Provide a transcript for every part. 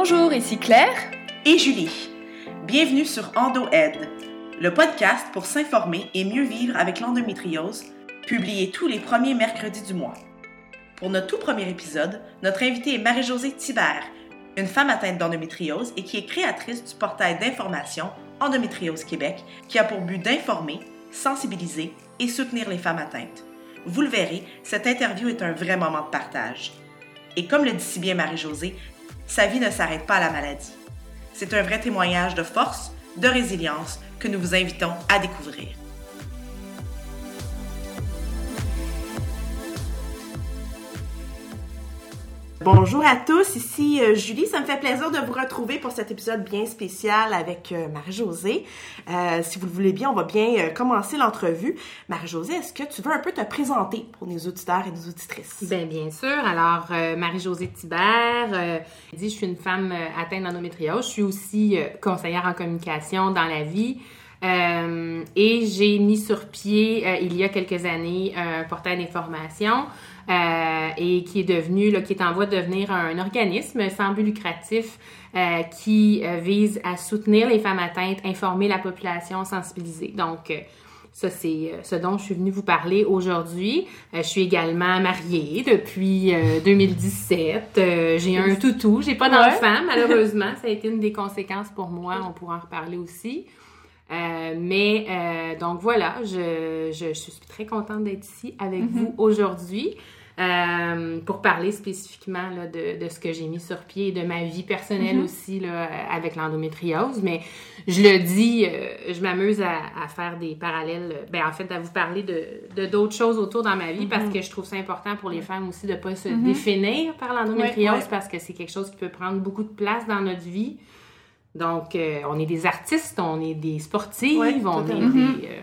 Bonjour, ici Claire et Julie. Bienvenue sur EndoAid, le podcast pour s'informer et mieux vivre avec l'endométriose, publié tous les premiers mercredis du mois. Pour notre tout premier épisode, notre invitée est Marie-Josée Thibert, une femme atteinte d'endométriose et qui est créatrice du portail d'information Endométriose Québec, qui a pour but d'informer, sensibiliser et soutenir les femmes atteintes. Vous le verrez, cette interview est un vrai moment de partage. Et comme le dit si bien Marie-Josée, sa vie ne s'arrête pas à la maladie. C'est un vrai témoignage de force, de résilience que nous vous invitons à découvrir. Bonjour à tous, ici euh, Julie. Ça me fait plaisir de vous retrouver pour cet épisode bien spécial avec euh, Marie-Josée. Euh, si vous le voulez bien, on va bien commencer l'entrevue. Marie-Josée, est-ce que tu veux un peu te présenter pour nos auditeurs et nos auditrices? Bien, bien sûr. Alors, Marie-Josée Thibert, je suis une femme atteinte d'endométriose. Je suis aussi conseillère en communication dans la vie. Et j'ai mis sur pied il y a quelques années un portail d'information euh, et qui est devenu, là, qui est en voie de devenir un organisme sans but lucratif euh, qui euh, vise à soutenir les femmes atteintes, informer la population, sensibiliser. Donc, ça, c'est ce dont je suis venue vous parler aujourd'hui. je suis également mariée depuis 2017. j'ai un toutou. J'ai pas d'enfant, malheureusement. Ça a été une des conséquences pour moi. On pourra en reparler aussi. Mais donc voilà, je, je, je, suis très contente d'être ici avec mm-hmm. vous aujourd'hui. Euh, pour parler spécifiquement là, de, de, ce que j'ai mis sur pied et de ma vie personnelle mm-hmm. aussi là, avec l'endométriose. Mais je le dis, euh, je m'amuse à, à, faire des parallèles, ben, en fait, à vous parler de d'autres choses autour dans ma vie parce mm-hmm. que je trouve ça important pour les femmes aussi de ne pas se définir par l'endométriose parce que c'est quelque chose qui peut prendre beaucoup de place dans notre vie. Donc, euh, on est des artistes, on est des sportives, on est des...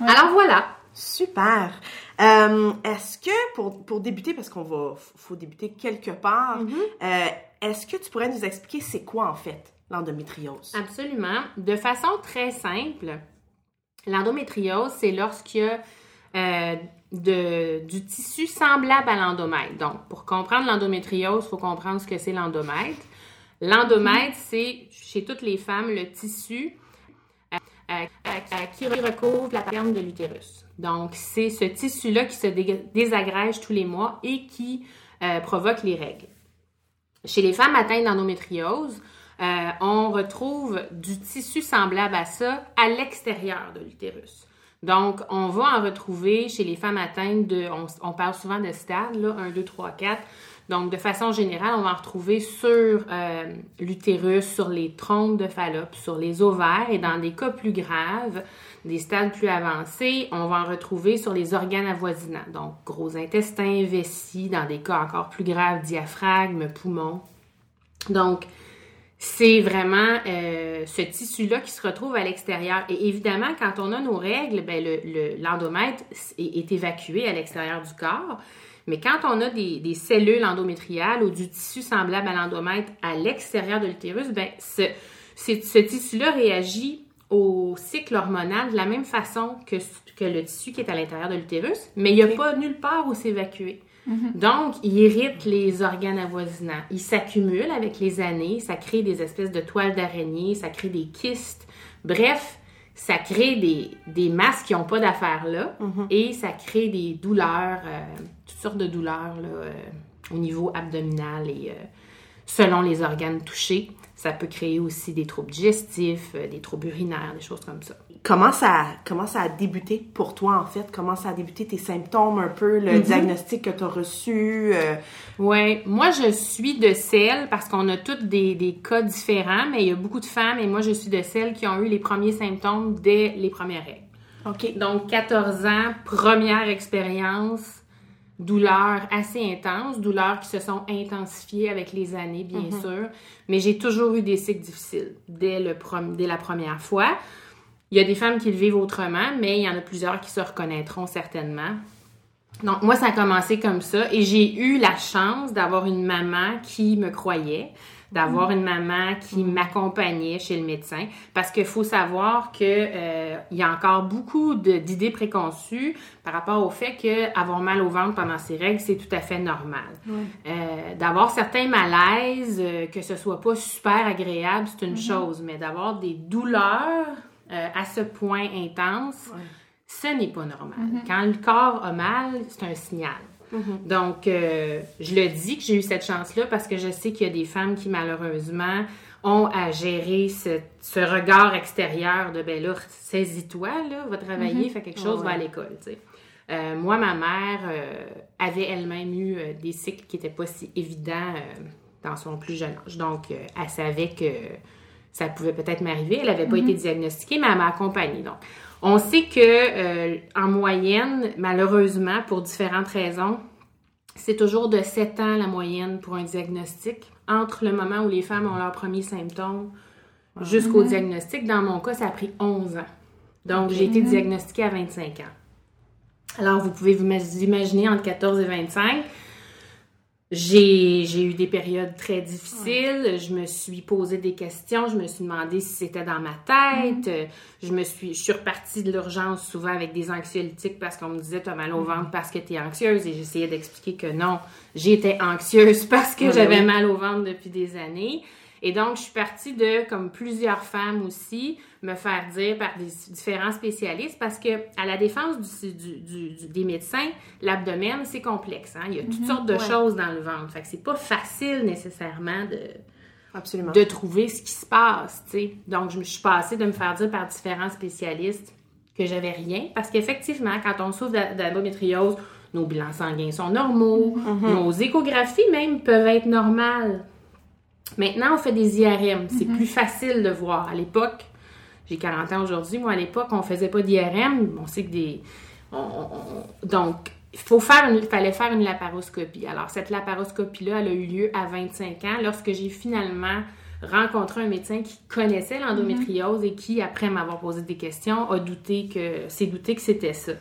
Alors voilà. Super. Euh, est-ce que, pour, pour débuter, parce qu'on va, faut débuter quelque part, euh, est-ce que tu pourrais nous expliquer c'est quoi en fait l'endométriose? Absolument. De façon très simple, l'endométriose, c'est lorsqu'il y a euh, de, du tissu semblable à l'endomètre. Donc, pour comprendre l'endométriose, il faut comprendre ce que c'est l'endomètre. L'endomètre, c'est chez toutes les femmes le tissu qui recouvre la perme de l'utérus. Donc, c'est ce tissu-là qui se désagrège tous les mois et qui euh, provoque les règles. Chez les femmes atteintes d'endométriose, euh, on retrouve du tissu semblable à ça à l'extérieur de l'utérus. Donc, on va en retrouver chez les femmes atteintes de, on, parle souvent de stades, là, 1, 2, 3, 4. Donc, de façon générale, on va en retrouver sur euh, l'utérus, sur les trompes de Fallope, sur les ovaires et dans des cas plus graves, des stades plus avancés, on va en retrouver sur les organes avoisinants. Donc, gros intestin, vessie, dans des cas encore plus graves, diaphragme, poumon. Donc, c'est vraiment euh, ce tissu-là qui se retrouve à l'extérieur. Et évidemment, quand on a nos règles, ben, l'endomètre le, est, évacué à l'extérieur du corps. Mais quand on a des, cellules endométriales ou du tissu semblable à l'endomètre à l'extérieur de l'utérus, ben, ce, ce tissu-là réagit au cycle hormonal de la même façon que, que le tissu qui est à l'intérieur de l'utérus, mais il n'y a pas nulle part où s'évacuer. Mm-hmm. Donc, il irrite les organes avoisinants. Il s'accumule avec les années, ça crée des espèces de toiles d'araignée, ça crée des kystes. Bref, ça crée des, des masses qui n'ont pas d'affaires là mm-hmm. et ça crée des douleurs, euh, toutes sortes de douleurs là, euh, au niveau abdominal et euh, selon les organes touchés. Ça peut créer aussi des troubles digestifs, des troubles urinaires, des choses comme ça comment ça, comment ça a débuté pour toi, en fait? Comment ça a débuté tes symptômes, un peu, le mm-hmm. diagnostic que tu as reçu? Euh? Oui, moi, je suis de celles, parce qu'on a toutes des, des, cas différents, mais il y a beaucoup de femmes, et moi, je suis de celles qui ont eu les premiers symptômes dès les premières règles. OK. Donc, 14 ans, première expérience, douleurs assez intenses, douleurs qui se sont intensifiées avec les années, bien mm-hmm. sûr, mais j'ai toujours eu des cycles difficiles dès, le dès la première fois. Il y a des femmes qui le vivent autrement, mais il y en a plusieurs qui se reconnaîtront certainement. Donc, moi, ça a commencé comme ça et j'ai eu la chance d'avoir une maman qui me croyait. d'avoir une maman qui m'accompagnait chez le médecin parce qu'il faut savoir que euh, il y a encore beaucoup d'idées préconçues par rapport au fait que avoir mal au ventre pendant ses règles c'est tout à fait normal. Euh, d'avoir certains malaises, euh, que ce soit pas super agréable, c'est une chose, mais d'avoir des douleurs à ce point intense, ce n'est pas normal. Quand le corps a mal, c'est un signal. Mm-hmm. Donc, euh, je le dis que j'ai eu cette chance-là parce que je sais qu'il y a des femmes qui, malheureusement, ont à gérer ce, regard extérieur de ben là, saisis-toi, là, va travailler, mm-hmm. fais quelque chose, va à l'école. Euh, moi, ma mère euh, avait elle-même eu des cycles qui n'étaient pas si évidents dans son plus jeune âge. Donc, elle savait que ça pouvait peut-être m'arriver. Elle n'avait pas mm-hmm. été diagnostiquée, mais elle m'a accompagnée. Donc, on sait que euh, en moyenne, malheureusement, pour différentes raisons, c'est toujours de 7 ans la moyenne pour un diagnostic, entre le moment où les femmes ont leurs premiers symptômes jusqu'au mhm. diagnostic. Dans mon cas, ça a pris 11 ans. Donc, j'ai été diagnostiquée à 25 ans. Alors, vous pouvez vous imaginer entre 14 et 25, j'ai eu des périodes très difficiles. Je me suis posé des questions. Je me suis demandé si c'était dans ma tête. Mm-hmm. Je me suis, je suis repartie de l'urgence souvent avec des anxiolytiques parce qu'on me disait t'as mal au ventre parce que t'es anxieuse et j'essayais d'expliquer que non, j'étais anxieuse parce que j'avais mal au ventre depuis des années. Et donc, je suis partie de, comme plusieurs femmes aussi, me faire dire par des différents spécialistes parce que à la défense du, des médecins, l'abdomen, c'est complexe. Hein? Il y a toutes mhm. sortes de choses dans le ventre. Fait que c'est pas facile nécessairement de... Absolument. de trouver ce qui se passe, sais. Donc, je me suis passée de me faire dire par différents spécialistes que j'avais rien, parce qu'effectivement, quand on souffre d'endométriose, nos bilans sanguins sont normaux, mhm. nos échographies même peuvent être normales. Maintenant, on fait des IRM. C'est mhm. plus facile de voir. À l'époque, j'ai 40 ans aujourd'hui, moi, à l'époque, on faisait pas d'IRM. On sait que des... donc, il faut faire fallait faire une laparoscopie. Alors, cette laparoscopie-là, elle a eu lieu à 25 ans lorsque j'ai finalement rencontré un médecin qui connaissait l'endométriose et qui, après m'avoir posé des questions, a douté que, s'est douté que c'était ça.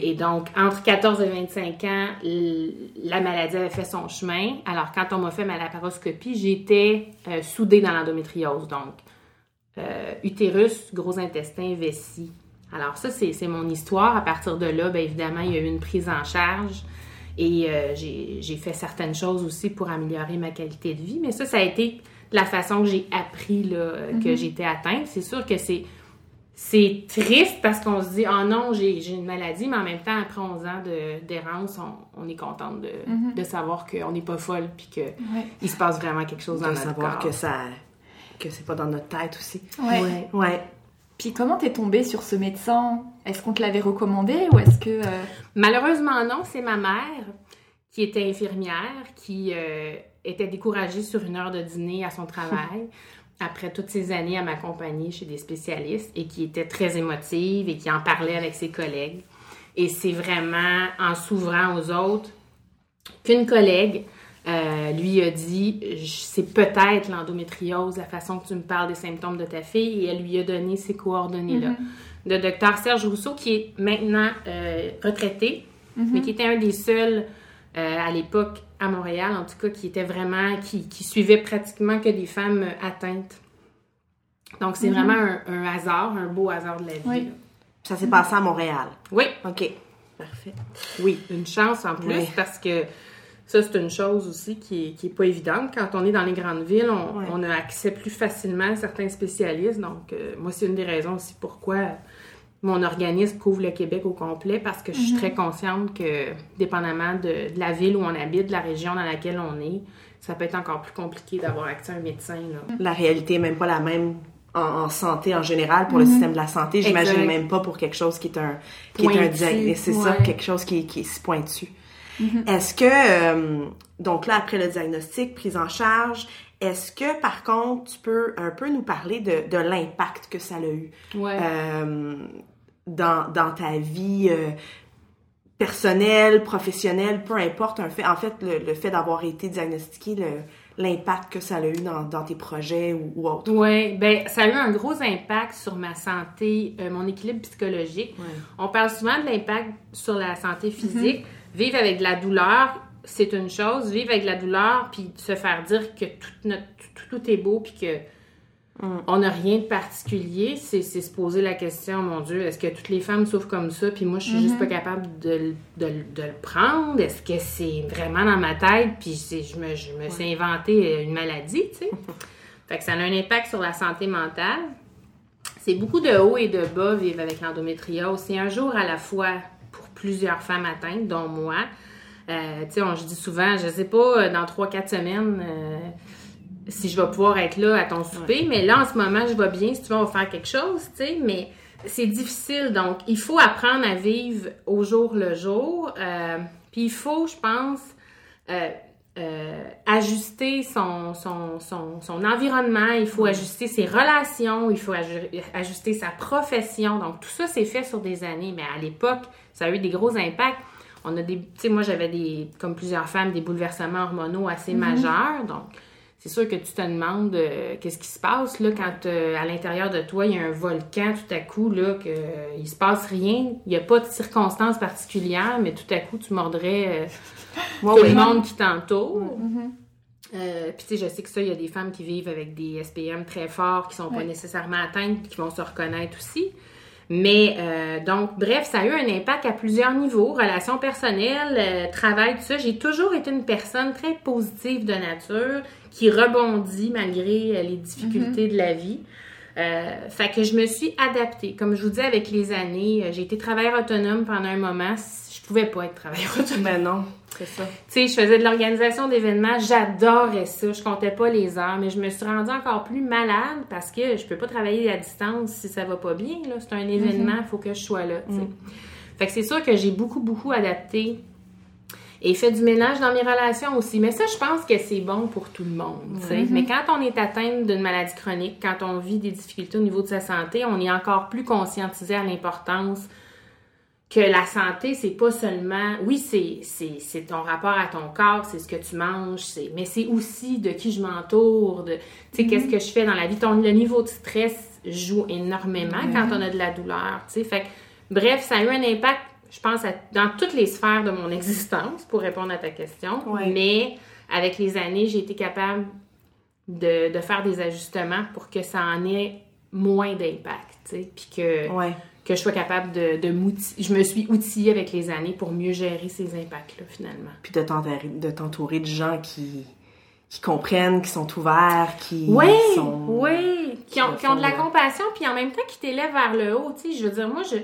Et donc, entre 14 et 25 ans, la maladie avait fait son chemin. Alors, quand on m'a fait ma laparoscopie, j'étais euh, soudée dans l'endométriose. Donc, euh, utérus, gros intestin, vessie. Alors, ça, c'est mon histoire. À partir de là, bien évidemment, il y a eu une prise en charge. Et euh, j'ai fait certaines choses aussi pour améliorer ma qualité de vie. Mais ça, ça a été la façon que j'ai appris là, que mm-hmm. j'étais atteinte. C'est sûr que c'est c'est triste parce qu'on se dit oh non j'ai une maladie mais en même temps après 11 ans d'errance on, on, est contente de, mm-hmm. de savoir qu'on n'est pas folle puis que il se passe vraiment quelque chose dans notre savoir que ça que c'est pas dans notre tête aussi. Ouais. Ouais, puis comment t'es tombée sur ce médecin? Est-ce qu'on te l'avait recommandé ou est-ce que euh, malheureusement non c'est ma mère qui était infirmière qui euh, était découragée sur une heure de dîner à son travail après toutes ces années à m'accompagner chez des spécialistes et qui était très émotive et qui en parlait avec ses collègues. Et c'est vraiment en s'ouvrant aux autres qu'une collègue euh, lui a dit c'est peut-être l'endométriose, la façon que tu me parles des symptômes de ta fille, et elle lui a donné ces coordonnées-là. Mm-hmm. De docteur Serge Rousseau, qui est maintenant euh, retraité, mm-hmm. mais qui était un des seuls euh, à l'époque à Montréal, en tout cas, qui était vraiment, qui, qui suivait pratiquement que des femmes atteintes. Donc, c'est mhm. vraiment un, hasard, un beau hasard de la vie. Oui. Ça s'est passé à Montréal. Oui. OK. Parfait. Oui, une chance en plus parce que ça, c'est une chose aussi qui est, qui est pas évidente. Quand on est dans les grandes villes, on, on a accès plus facilement à certains spécialistes. Donc, euh, moi, c'est une des raisons aussi pourquoi mon organisme couvre le Québec au complet parce que je suis mhm. très consciente que, dépendamment de, la ville où on habite, de la région dans laquelle on est, ça peut être encore plus compliqué d'avoir accès à un médecin. La réalité n'est même pas la même en, santé en général pour le mhm. système de la santé. J'imagine même pas pour quelque chose qui est un, qui est un diagnostic. C'est ça, quelque chose qui, qui est si pointu. Mhm. Est-ce que, euh, donc là, après le diagnostic, prise en charge, est-ce que, par contre, tu peux un peu nous parler de, l'impact que ça a eu euh, dans, ta vie euh, personnelle, professionnelle, peu importe, un fait, en fait, le, fait d'avoir été diagnostiqué, l'impact que ça a eu dans, tes projets ou, autre? Oui, ben ça a eu un gros impact sur ma santé, euh, mon équilibre psychologique. On parle souvent de l'impact sur la santé physique. Mm-hmm. Vivre avec de la douleur, c'est une chose, vivre avec la douleur, puis se faire dire que tout, notre, tout, tout est beau, puis que Mm. on n'a rien de particulier, c'est se poser la question, mon Dieu, est-ce que toutes les femmes souffrent comme ça, puis moi, je suis juste pas capable de, le- de le- de le prendre? Est-ce que c'est vraiment dans ma tête, puis c'est- je me, je me suis inventé une maladie, tu sais? fait que ça a un impact sur la santé mentale. C'est beaucoup de haut et de bas vivre avec l'endométriose. C'est un jour à la fois pour plusieurs femmes atteintes, dont moi. Euh, tu sais, on- je dis souvent, je sais pas, euh, dans 3-4 semaines, euh, si je vais pouvoir être là à ton souper, mais là, en ce moment, je vais bien, si tu veux, on va faire quelque chose, tu sais, mais c'est difficile. Donc, il faut apprendre à vivre au jour le jour. euh, Puis il faut, je pense, euh, euh, ajuster son, son, son, son environnement, il faut ajuster ses relations, il faut aju- ajuster sa profession. Donc, tout ça, c'est fait sur des années. Mais à l'époque, ça a eu des gros impacts. On a des, tu sais, moi, j'avais des, comme plusieurs femmes, des bouleversements hormonaux assez majeurs. Donc, c'est sûr que tu te demandes euh, qu'est-ce qui se passe là quand euh, à l'intérieur de toi il y a un volcan tout à coup là que euh, il se passe rien, il n'y a pas de circonstances particulières, mais tout à coup tu mordrais euh, tout le monde qui t'entoure. Euh, Puis tu sais, je sais que ça, il y a des femmes qui vivent avec des SPM très forts, qui sont pas nécessairement atteintes, qui vont se reconnaître aussi. Mais euh, donc, bref, ça a eu un impact à plusieurs niveaux, relations personnelles, euh, travail, tout ça. J'ai toujours été une personne très positive de nature, qui rebondit malgré euh, les difficultés de la vie. Euh, fait que je me suis adaptée. Comme je vous dis, avec les années, euh, j'ai été travailleur autonome pendant un moment. Je pouvais pas être travailleur autonome. Ben non, c'est ça. Tu sais, je faisais de l'organisation d'événements, j'adorais ça, je comptais pas les heures, mais je me suis rendue encore plus malade parce que je peux pas travailler à distance si ça va pas bien, là. C'est un événement, il faut que je sois là, sais. Fait que c'est sûr que j'ai beaucoup, beaucoup adapté et fait du ménage dans mes relations aussi. Mais ça, je pense que c'est bon pour tout le monde, sais. Mais quand on est atteinte d'une maladie chronique, quand on vit des difficultés au niveau de sa santé, on est encore plus conscientisé à l'importance que la santé, c'est pas seulement, oui, c'est, ton rapport à ton corps, c'est ce que tu manges, c'est, mais c'est aussi de qui je m'entoure, de, tu sais, qu'est-ce que je fais dans la vie. Ton, le niveau de stress joue énormément quand on a de la douleur, tu sais. Fait que, bref, ça a eu un impact, je pense, à- dans toutes les sphères de mon existence, pour répondre à ta question. Ouais. Mais avec les années, j'ai été capable de, de faire des ajustements pour que ça en ait moins d'impact, tu sais, puis que Ouais. Que je sois capable de, de m'outiller. Je me suis outillée avec les années pour mieux gérer ces impacts-là, finalement. Puis de t'entourer de, gens qui, qui comprennent, qui sont ouverts, qui Oui, sont... oui, qui ont, qui ont de la compassion, puis en même temps qui t'élèvent vers le haut, tu sais. Je veux dire, moi, je,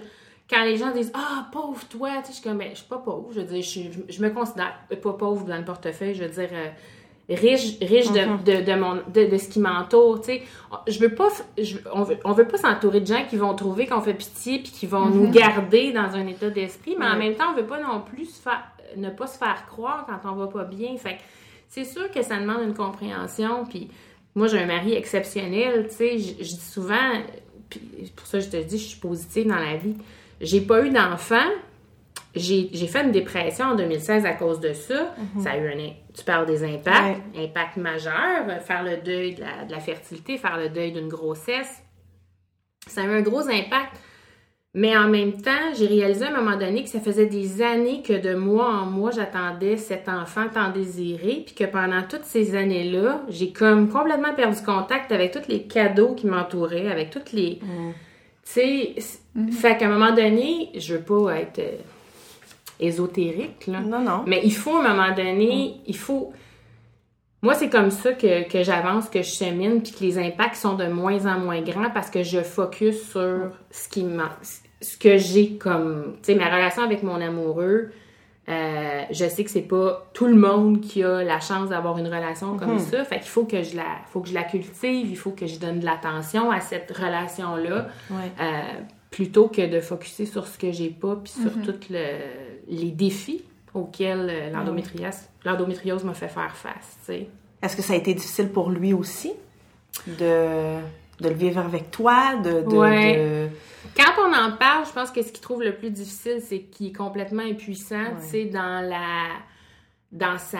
quand les gens disent « Ah, pauvre toi », tu sais, je suis comme, je suis pas pauvre. Je veux dire, je, je, me considère pas pauvre dans le portefeuille, je veux dire... euh, riche riche de, Mhm. de, de, mon, de, de ce qui m'entoure, tu sais. Je veux pas... je- on, veut, on veut pas s'entourer de gens qui vont trouver qu'on fait pitié puis qui vont nous garder dans un état d'esprit, mais en Mhm. Même temps, on veut pas non plus se faire, ne pas se faire croire quand on va pas bien. Fait c'est sûr que ça demande une compréhension, puis moi, j'ai un mari exceptionnel, tu sais, je, je dis souvent, puis pour ça, je te dis, je suis positive dans la vie. J'ai pas eu d'enfant. J'ai fait une dépression en 2016 à cause de ça. Ça a eu un... Tu parles des impacts. Impact majeur. Faire le deuil de la, de la fertilité, faire le deuil d'une grossesse. Ça a eu un gros impact. Mais en même temps, j'ai réalisé à un moment donné que ça faisait des années que de mois en mois, j'attendais cet enfant tant désiré, puis que pendant toutes ces années-là, j'ai comme complètement perdu contact avec tous les cadeaux qui m'entouraient, avec toutes les... Mm. Tu sais, c- fait qu'à un moment donné, je veux pas être euh, ésotérique, là. Non, non. Mais il faut, à un moment donné, il faut. Moi, c'est comme ça que, que j'avance, que je chemine, puis que les impacts sont de moins en moins grands parce que je focus sur ce qui m'a- ce que j'ai comme. Tu sais, ma relation avec mon amoureux. euh, je sais que c'est pas tout le monde qui a la chance d'avoir une relation comme ça. Fait qu'il faut que je la, faut que je la cultive, il faut que je donne de l'attention à cette relation-là Ouais. euh, plutôt que de focuser sur ce que j'ai pas puis sur tous les défis auxquels euh, l'endométriose m'a fait faire face. Est-ce que ça a été difficile pour lui aussi de, de le vivre avec toi, de... de, Ouais. de- Quand on en parle, je pense que ce qu'il trouve le plus difficile, c'est qu'il est complètement impuissant, Ouais. dans la dans sa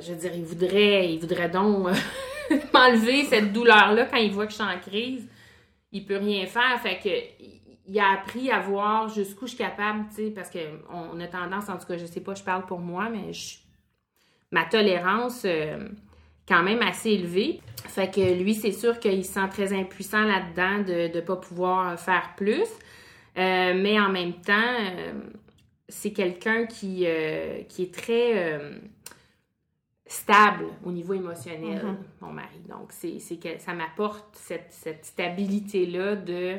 je veux dire, il voudrait il voudrait donc m'enlever cette douleur là quand il voit que je suis en crise. Il peut rien faire, fait que il- a appris à voir jusqu'où je suis capable, tu sais, parce que on a tendance, en tout cas, je sais pas, je parle pour moi, mais je, ma tolérance quand même assez élevée. Fait que lui, c'est sûr qu'il se sent très impuissant là-dedans de ne pas pouvoir faire plus. mais en même temps, c'est quelqu'un qui, qui est très stable au niveau émotionnel, mm-hmm. mon mari. Donc, c'est que ça m'apporte cette, cette stabilité-là de,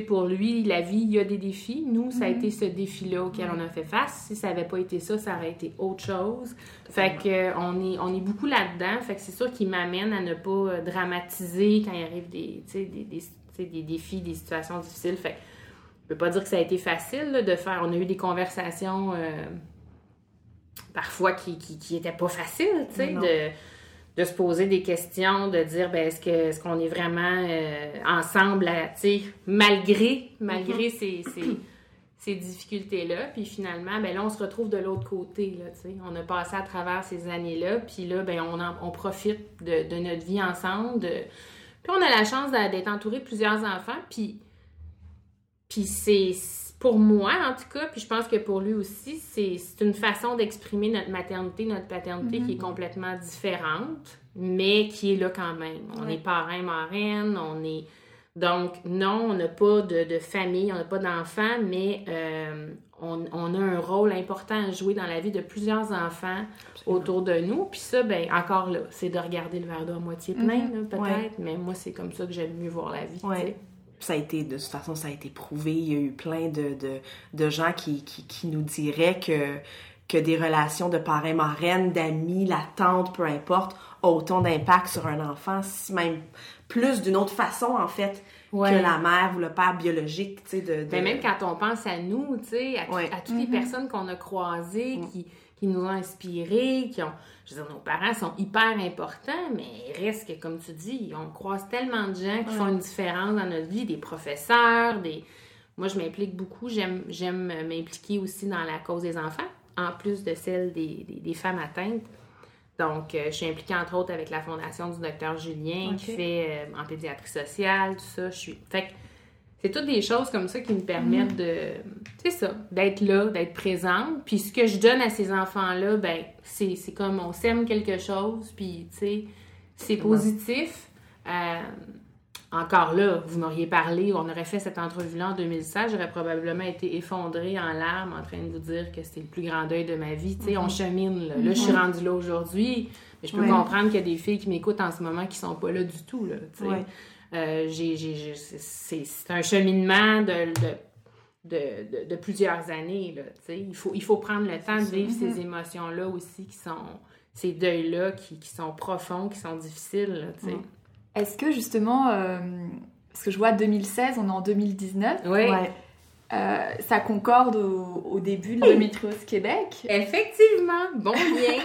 pour lui, la vie, il y a des défis. Nous, ça a mm-hmm. été ce défi-là auquel on a fait face. Si ça n'avait pas été ça, ça aurait été autre chose. Fait que on est, on est beaucoup là-dedans. Fait que c'est sûr qu'il m'amène à ne pas euh, dramatiser quand il arrive des, des, des, des, défis, des situations difficiles. Fait que je peux pas dire que ça a été facile de faire. On a eu des conversations... Euh, parfois qui, qui, était pas facile, tu sais, de, de, se poser des questions, de dire, ben, est-ce, que, est-ce qu'on est vraiment euh, ensemble, tu sais, malgré, malgré mm-hmm. ces, ces, ces, difficultés-là. Puis finalement, ben là, on se retrouve de l'autre côté, là, tu sais. On a passé à travers ces années-là, puis là, ben, on, on profite de, de, notre vie ensemble. De... Puis on a la chance d'être entouré de plusieurs enfants, puis, puis c'est pour moi, en tout cas, puis je pense que pour lui aussi, c'est une façon d'exprimer notre maternité, notre paternité qui est mhm. complètement différente, mais qui est là quand même. On est parrain, marraine, on est... Donc, non, on n'a pas de, famille, on n'a pas d'enfants, mais euh, on, a un rôle important à jouer dans la vie de plusieurs enfants autour de nous. Puis ça, ben encore là, c'est de regarder le verre d'eau à moitié plein, mhm. peut-être, mais moi, c'est comme ça que j'aime mieux voir la vie ça a été, de toute façon, ça a été prouvé. Il y a eu plein de, de, gens qui, qui, nous diraient que, que des relations de parrain marraine, d'amis, la tante, peu importe, ont autant d'impact sur un enfant, si même plus d'une autre façon, en fait, que la mère ou le père biologique, tu sais, de, ben, même quand on pense à nous, tu sais, à, toutes les mm-hmm. personnes qu'on a croisées, mm. qui qui nous ont inspirés, qui ont... Je veux dire, nos parents sont hyper importants, mais il reste que, comme tu dis, on croise tellement de gens qui font une différence dans notre vie, des professeurs, des... Moi, je m'implique beaucoup. J'aime, j'aime m'impliquer aussi dans la cause des enfants, en plus de celle des, des, femmes atteintes. Donc, euh, je suis impliquée, entre autres, avec la fondation du docteur Julien, qui fait euh, en pédiatrie sociale, tout ça. Je suis... Fait c'est toutes des choses comme ça qui me permettent de, c'est ça, d'être là, d'être présente. Puis ce que je donne à ces enfants-là, ben, c'est, comme on sème quelque chose, puis tu sais, c'est positif. Euh, encore là, vous m'auriez parlé, on aurait fait cette entrevue-là en 2016, j'aurais probablement été effondrée en larmes en train de vous dire que c'était le plus grand deuil de ma vie. Tu sais, on mm-hmm. chemine, là. Là, je suis mm-hmm. rendue là aujourd'hui, mais je peux comprendre qu'il y a des filles qui m'écoutent en ce moment qui sont pas là du tout, là, tu sais. Euh, c'est un cheminement de, de, de, plusieurs années. Là, il, faut, il faut prendre le temps de vivre ces émotions-là aussi, qui sont ces deuils-là qui, qui, sont profonds, qui sont difficiles. Mm. Est-ce que justement, euh, parce que je vois 2016, on est en 2019. Oui. Euh, ça concorde au, au début de l'Ométriose Québec? Effectivement, bon lien.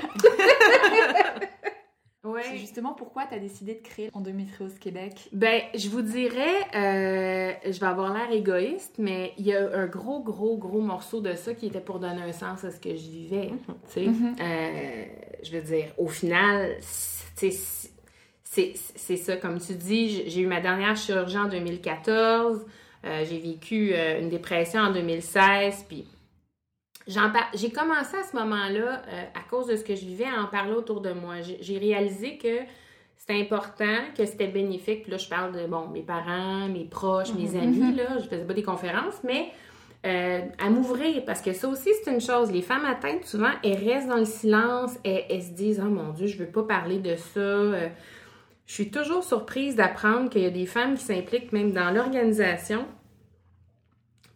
C'est justement pourquoi tu as décidé de créer Endométriose Québec. Ben, je vous dirais, euh, je vais avoir l'air égoïste, mais il y a un gros, gros, gros morceau de ça qui était pour donner un sens à ce que je vivais. Tu sais, mhm. euh, je veux dire, au final, c'est ça, comme tu dis, j'ai eu ma dernière chirurgie en 2014, euh, j'ai vécu une dépression en 2016, puis j'ai commencé à ce moment-là, euh, à cause de ce que je vivais, à en parler autour de moi. J'ai réalisé que c'était important, que c'était bénéfique. Puis là, je parle de, bon, mes parents, mes proches, mes mhm, amis, mhm. là. Je faisais pas des conférences, mais euh, à m'ouvrir, parce que ça aussi, c'est une chose. Les femmes atteintes, souvent, elles restent dans le silence, et elles se disent, oh mon Dieu, je veux pas parler de ça. Euh, je suis toujours surprise d'apprendre qu'il y a des femmes qui s'impliquent même dans l'organisation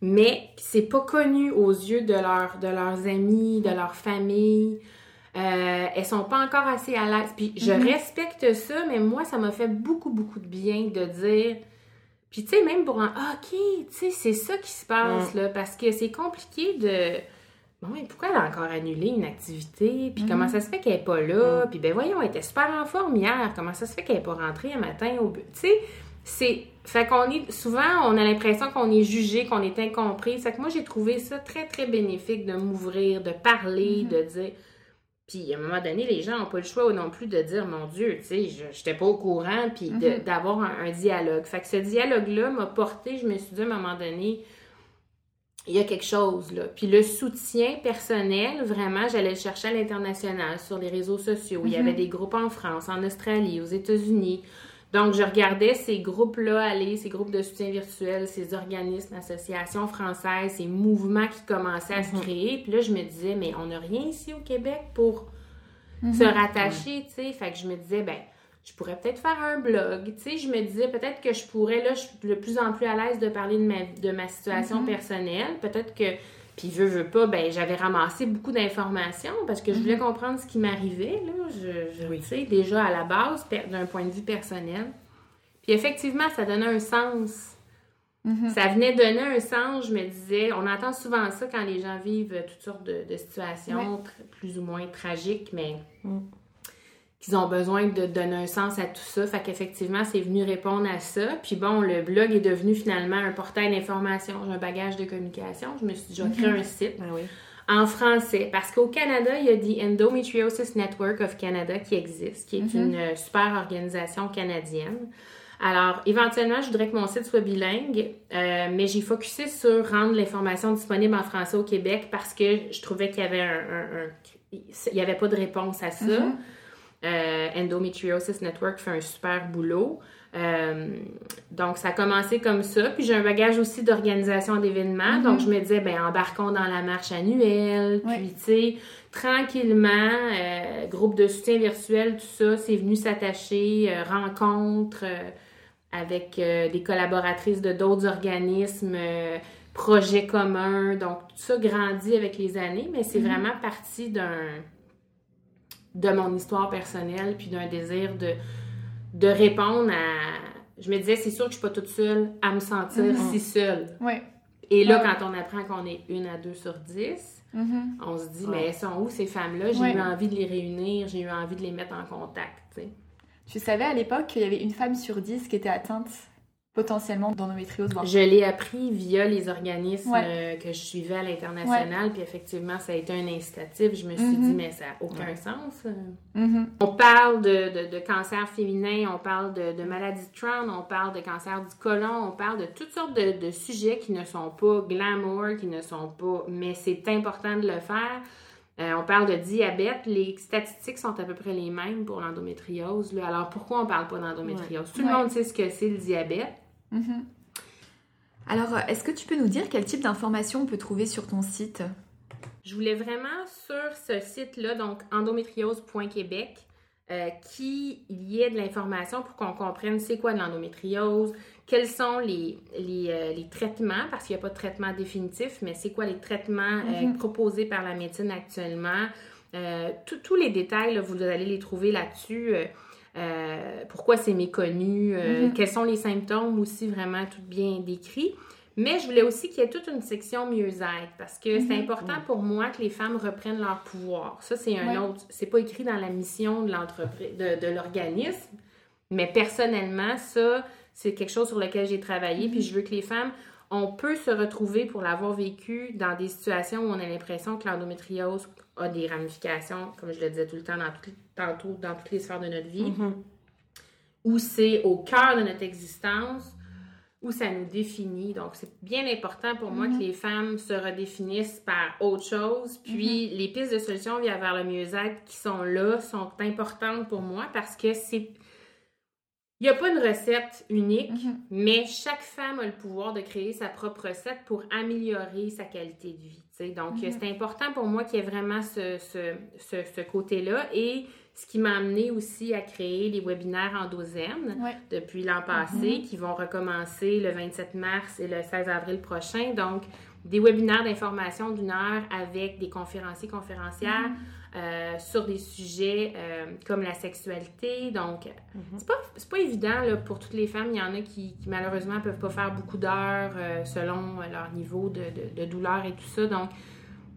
mais c'est pas connu aux yeux de, leur, de leurs amis, de leur famille. Euh, elles sont pas encore assez à l'aise. Puis je mhm. respecte ça, mais moi, ça m'a fait beaucoup, beaucoup de bien de dire. Puis tu sais, même pour un OK, tu sais, c'est ça qui se passe, là, parce que c'est compliqué de. Bon, mais pourquoi elle a encore annulé une activité? Puis comment mhm. ça se fait qu'elle n'est pas là? Puis ben voyons, elle était super en forme hier. Comment ça se fait qu'elle n'est pas rentrée un matin au but? Tu sais, c'est fait qu'on est souvent on a l'impression qu'on est jugé, qu'on est incompris. Fait que moi j'ai trouvé ça très très bénéfique de m'ouvrir, de parler, mm-hmm. de dire puis à un moment donné, les gens n'ont pas le choix non plus de dire mon Dieu, tu sais, je n'étais pas au courant, puis mm-hmm. d'avoir un, dialogue. Fait que ce dialogue-là m'a porté, je me suis dit à un moment donné, il y a quelque chose là. Puis le soutien personnel, vraiment, j'allais le chercher à l'international, sur les réseaux sociaux. Il y avait des groupes en France, en Australie, aux États-Unis. Donc, je regardais ces groupes-là aller, ces groupes de soutien virtuel, ces organismes, associations françaises, ces mouvements qui commençaient à se créer. Puis là, je me disais, mais on n'a rien ici au Québec pour se rattacher, tu sais. Fait que je me disais, ben, je pourrais peut-être faire un blog. Tu sais, je me disais peut-être que je pourrais, là, je suis de plus en plus à l'aise de parler de ma, de ma situation personnelle. Peut-être que, puis veux, veux pas, ben j'avais ramassé beaucoup d'informations parce que je voulais comprendre ce qui m'arrivait, là. Je, je tu sais, déjà à la base, d'un point de vue personnel. Puis effectivement, ça donnait un sens. Ça venait donner un sens, je me disais, on entend souvent ça quand les gens vivent toutes sortes de, de situations plus ou moins tragiques, mais qu'ils ont besoin de donner un sens à tout ça. Fait qu'effectivement, c'est venu répondre à ça. Puis bon, le blog est devenu finalement un portail d'information, un bagage de communication. Je me suis vais créer un site. Ah oui. En français, parce qu'au Canada, il y a The Endometriosis Network of Canada qui existe, qui est une euh, super organisation canadienne. Alors, éventuellement, je voudrais que mon site soit bilingue, euh, mais j'ai focusé sur rendre l'information disponible en français au Québec parce que je trouvais qu'il y avait un, un- un- il y avait pas de réponse à ça. Euh, Endometriosis Network fait un super boulot. Euh, donc, ça a commencé comme ça. Puis, j'ai un bagage aussi d'organisation d'événements. Donc, je me disais, ben embarquons dans la marche annuelle. Puis, tu sais, tranquillement, euh, groupe de soutien virtuel, tout ça, c'est venu s'attacher, rencontres avec des collaboratrices de d'autres organismes, projets communs. Donc, tout ça grandit avec les années, mais c'est vraiment parti d'un de mon histoire personnelle, puis d'un désir de, de répondre à... Je me disais, c'est sûr que je suis pas toute seule à me sentir si seule. Ouais. Et là, Ouais. quand on apprend qu'on est une à deux sur dix, Mhm. on se dit, Ouais. mais elles sont où ces femmes-là? J'ai Ouais. eu envie de les réunir, j'ai eu envie de les mettre en contact. Tu savais à l'époque qu'il y avait une femme sur dix qui était atteinte potentiellement d'endométriose, voire Je l'ai appris via les organismes Ouais. euh, que je suivais à l'international, puis effectivement, ça a été un incitatif. Je me suis Mhm. dit, mais ça n'a aucun sens. euh. Mhm. On parle de, de, de cancer féminin, on parle de, de maladie de Crohn, on parle de cancer du côlon, on parle de toutes sortes de, de sujets qui ne sont pas glamour, qui ne sont pas... Mais c'est important de le faire. Euh, on parle de diabète. Les statistiques sont à peu près les mêmes pour l'endométriose. là. Alors, pourquoi on parle pas d'endométriose? Tout le Ouais. monde sait ce que c'est le diabète. Mhm. Alors, euh, est-ce que tu peux nous dire quel type d'informations on peut trouver sur ton site? Je voulais vraiment sur ce site-là, donc endométriose.québec, euh, qu'il y ait de l'information pour qu'on comprenne c'est quoi de l'endométriose, quels sont les, les, euh, les traitements, parce qu'il n'y a pas de traitement définitif, mais c'est quoi les traitements euh, Mhm. proposés par la médecine actuellement. Tous les détails, là, vous allez les trouver là-dessus. Euh, pourquoi c'est méconnu, euh, Mhm. quels sont les symptômes aussi vraiment tout bien décrits. Mais je voulais aussi qu'il y ait toute une section mieux-être parce que c'est Mhm. important pour moi que les femmes reprennent leur pouvoir. Ça, c'est un Ouais. autre. C'est pas écrit dans la mission de l'entreprise, de, de l'organisme, mais personnellement, ça, c'est quelque chose sur lequel j'ai travaillé. Mhm. Puis je veux que les femmes, on peut se retrouver pour l'avoir vécu dans des situations où on a l'impression que l'endométriose a des ramifications, comme je le disais tout le temps, dans toutes, tantôt, dans toutes les sphères de notre vie où c'est au cœur de notre existence, où ça nous définit. Donc, c'est bien important pour moi que les femmes se redéfinissent par autre chose. Puis, les pistes de solutions via vers le mieux-être qui sont là sont importantes pour moi parce que c'est. Il n'y a pas une recette unique, Mhm. mais chaque femme a le pouvoir de créer sa propre recette pour améliorer sa qualité de vie. Donc, c'est important pour moi qu'il y ait vraiment ce, ce, ce, ce côté-là. Et ce qui m'a amené aussi à créer les webinaires endozènes Ouais. depuis l'an passé, qui vont recommencer le 27 mars et le 16 avril prochain. Donc, des webinaires d'information d'une heure avec des conférenciers, conférencières euh, sur des sujets euh, comme la sexualité. Donc, c'est pas, c'est pas évident là, pour toutes les femmes. Il y en a qui, qui, malheureusement peuvent pas faire beaucoup d'heures euh, selon leur niveau de, de- de douleur et tout ça. Donc,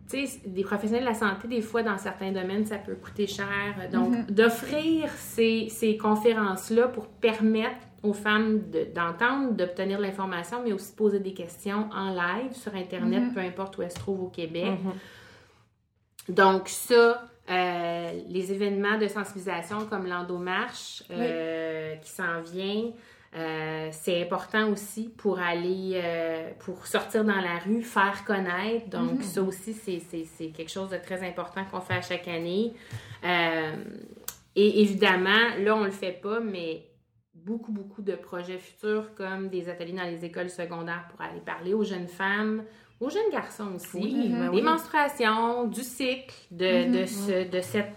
tu sais, des professionnels de la santé, des fois, dans certains domaines, ça peut coûter cher. Donc, d'offrir ces, ces conférences-là pour permettre aux femmes de- d'entendre, d'obtenir de l'information, mais aussi de poser des questions en live sur Internet, peu importe où elles se trouvent au Québec. Donc, ça, euh, les événements de sensibilisation comme l'endomarche euh, qui s'en vient, Euh, c'est important aussi pour aller, pour sortir dans la rue, faire connaître. Donc, Mhm. ça aussi, c'est- quelque chose de très important qu'on fait à chaque année. Et évidemment, là, on le fait pas, mais beaucoup, beaucoup de projets futurs comme des ateliers dans les écoles secondaires pour aller parler aux jeunes femmes, aux jeunes garçons aussi, Oui, ben des oui. menstruations, du cycle, de, de, Mhm. ce- de cette,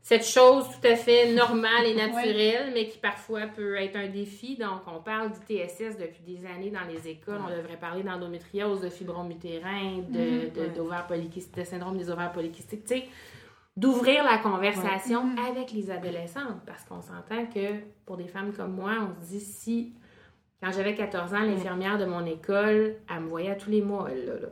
cette chose tout à fait normale et naturelle, mais qui parfois peut être un défi. Donc, on parle du TSS depuis des années dans les écoles. On devrait parler d'endométriose, de fibrome utérin, de, Mhm. de, de syndrome des ovaires polykystiques. Tu sais, d'ouvrir la conversation Ouais. Mhm. avec les adolescentes. Parce qu'on s'entend que pour des femmes comme moi, on se dit si, quand j'avais 14 ans, l'infirmière de mon école, elle me voyait à tous les mois, elle, là, là.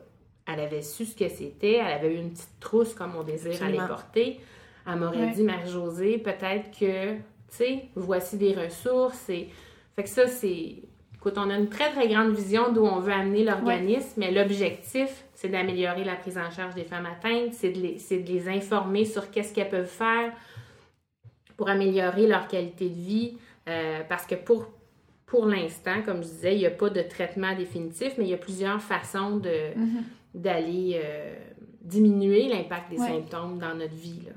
Elle avait su ce que c'était, elle avait eu une petite trousse comme on désire Absolument. aller porter. Elle m'aurait Ouais. dit, Marie-Josée, peut-être que, tu sais, voici des ressources. Et... Fait que ça, c'est. Écoute, on a une très, très grande vision d'où on veut amener l'organisme, mais l'objectif, c'est d'améliorer la prise en charge des femmes atteintes, c'est de, les, c'est de les informer sur qu'est-ce qu'elles peuvent faire pour améliorer leur qualité de vie. euh, parce que pour, pour l'instant, comme je disais, il n'y a pas de traitement définitif, mais il y a plusieurs façons de, Mhm. d'aller euh, diminuer l'impact des Ouais. symptômes dans notre vie. Là.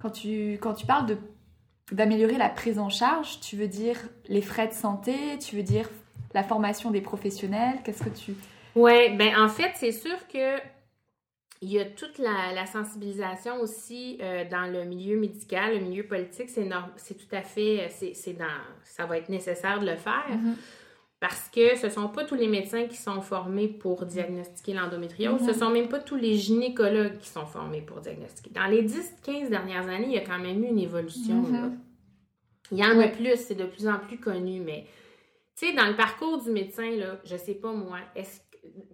Quand tu, quand tu parles de d'améliorer la prise en charge, tu veux dire les frais de santé, tu veux dire la formation des professionnels, qu'est-ce que tu... Oui, ben en fait, c'est sûr que il y a toute la, la sensibilisation aussi euh, dans le milieu médical, le milieu politique, c'est tout à fait, c'est c'est dans, ça va être nécessaire de le faire Mhm. parce que ce sont pas tous les médecins qui sont formés pour diagnostiquer l'endométriose, Mhm. ce sont même pas tous les gynécologues qui sont formés pour diagnostiquer. Dans les 10-15 dernières années, il y a quand même eu une évolution. Mhm. là. Il y en a plus, c'est de plus en plus connu, mais tu sais, dans le parcours du médecin, là, je sais pas moi, est-ce que-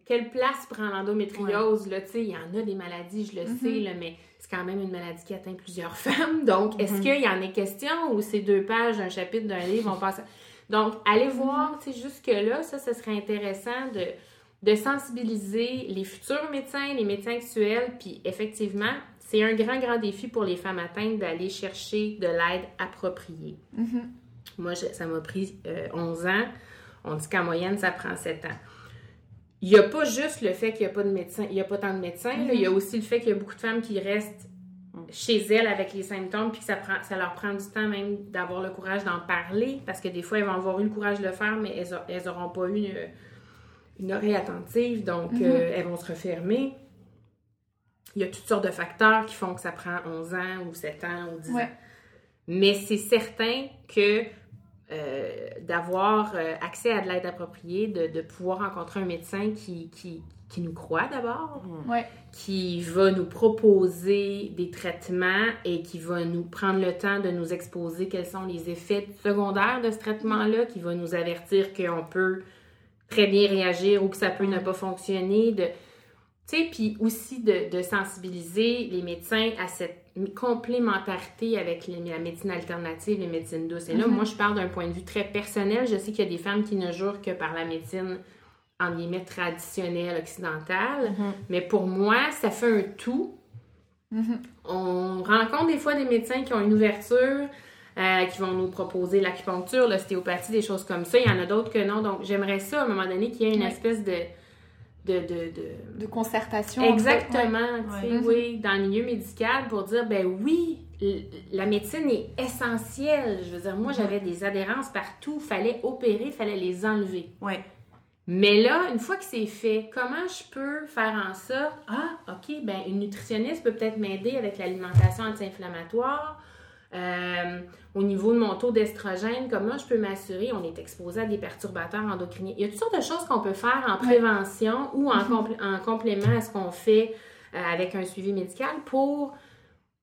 quelle place prend l'endométriose, là, tu sais, il y en a des maladies, je le Mhm. sais, là, mais c'est quand même une maladie qui atteint plusieurs femmes, donc est-ce Mhm. qu'il y en est question ou c'est deux pages d'un chapitre d'un livre, on passe à- Donc, allez voir, tu sais, jusque-là, ça, ce serait intéressant de, de sensibiliser les futurs médecins, les médecins actuels, puis effectivement, c'est un grand, grand défi pour les femmes atteintes d'aller chercher de l'aide appropriée. Mhm. Moi, je- ça m'a pris euh, 11 ans. On dit qu'en moyenne, ça prend 7 ans. Il n'y a pas juste le fait qu'il n'y a pas de médecin, il y a pas tant de médecins, il y a aussi le fait qu'il y a beaucoup de femmes qui restent chez elles avec les symptômes, puis que ça, prend, ça leur prend du temps même d'avoir le courage d'en parler, parce que des fois, elles vont avoir eu le courage de le faire, mais elles n'auront pas eu une, une oreille attentive, donc Mhm. euh, elles vont se refermer. Il y a toutes sortes de facteurs qui font que ça prend 11 ans ou 7 ans ou 10 Ouais. ans. Mais c'est certain que euh, d'avoir euh, accès à de l'aide appropriée, de, de pouvoir rencontrer un médecin qui, qui, qui nous croit d'abord, Ouais. qui va nous proposer des traitements et qui va nous prendre le temps de nous exposer quels sont les effets secondaires de ce traitement-là, qui va nous avertir qu'on peut très bien réagir ou que ça peut ne pas fonctionner. De, tu sais, puis aussi de, de sensibiliser les médecins à cette complémentarité avec les- la médecine alternative, les médecines douces. Et là, Mhm. moi, je parle d'un point de vue très personnel. Je sais qu'il y a des femmes qui ne jurent que par la médecine en guillemets traditionnelle occidentale. Mhm. Mais pour moi, ça fait un tout. Mhm. On rencontre des fois des médecins qui ont une ouverture, euh, qui vont nous proposer l'acupuncture, l'ostéopathie, des choses comme ça. Il y en a d'autres que non. Donc, j'aimerais ça, à un moment donné, qu'il y ait une espèce de... de, de, de- De concertation. Exactement, Ouais. oui, dans le milieu médical pour dire, ben oui, la médecine est essentielle. Je veux dire, moi, j'avais des adhérences partout, fallait opérer, fallait les enlever. Ouais. Mais là, une fois que c'est fait, comment je peux faire en sorte, ah, OK, ben une nutritionniste peut peut-être m'aider avec l'alimentation anti-inflammatoire. Euh, au niveau de mon taux d'estrogène, comment je peux m'assurer, on est exposé à des perturbateurs endocriniens. Il y a toutes sortes de choses qu'on peut faire en prévention ou en, compl- en complément à ce qu'on fait euh, avec un suivi médical pour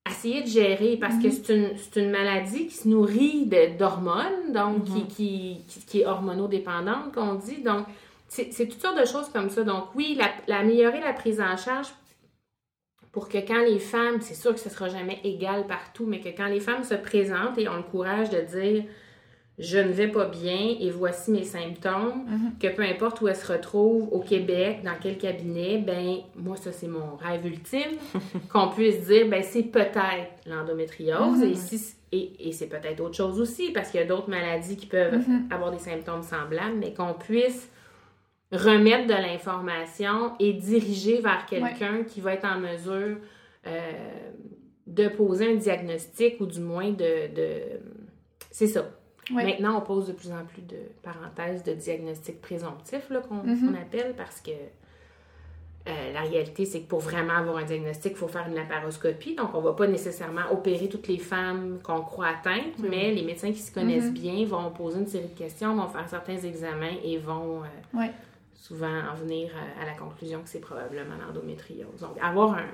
essayer de gérer, parce que c'est une, c'est une maladie qui se nourrit d'hormones, donc qui, qui, qui, qui est hormonodépendante, qu'on dit. Donc, c'est toutes sortes de choses comme ça. Donc, oui, la, la- améliorer la prise en charge pour que quand les femmes, c'est sûr que ce sera jamais égal partout, mais que quand les femmes se présentent et ont le courage de dire je ne vais pas bien et voici mes symptômes, Mhm. que peu importe où elle se retrouve, au Québec, dans quel cabinet, ben moi ça c'est mon rêve ultime, qu'on puisse dire ben c'est peut-être l'endométriose Mhm. et, si- et, et c'est peut-être autre chose aussi parce qu'il y a d'autres maladies qui peuvent Mhm. avoir des symptômes semblables, mais qu'on puisse remettre de l'information et diriger vers quelqu'un qui va être en mesure euh, de poser un diagnostic ou du moins de... de- C'est ça. Ouais. Maintenant, on pose de plus en plus de parenthèses de diagnostic présomptif là, qu'on appelle parce que euh, la réalité, c'est que pour vraiment avoir un diagnostic, il faut faire une laparoscopie. Donc, on ne va pas nécessairement opérer toutes les femmes qu'on croit atteintes, mais les médecins qui se connaissent Mhm. bien vont poser une série de questions, vont faire certains examens et vont euh, Ouais. Souvent en venir euh, à la conclusion que c'est probablement l'endométriose. Donc, avoir un,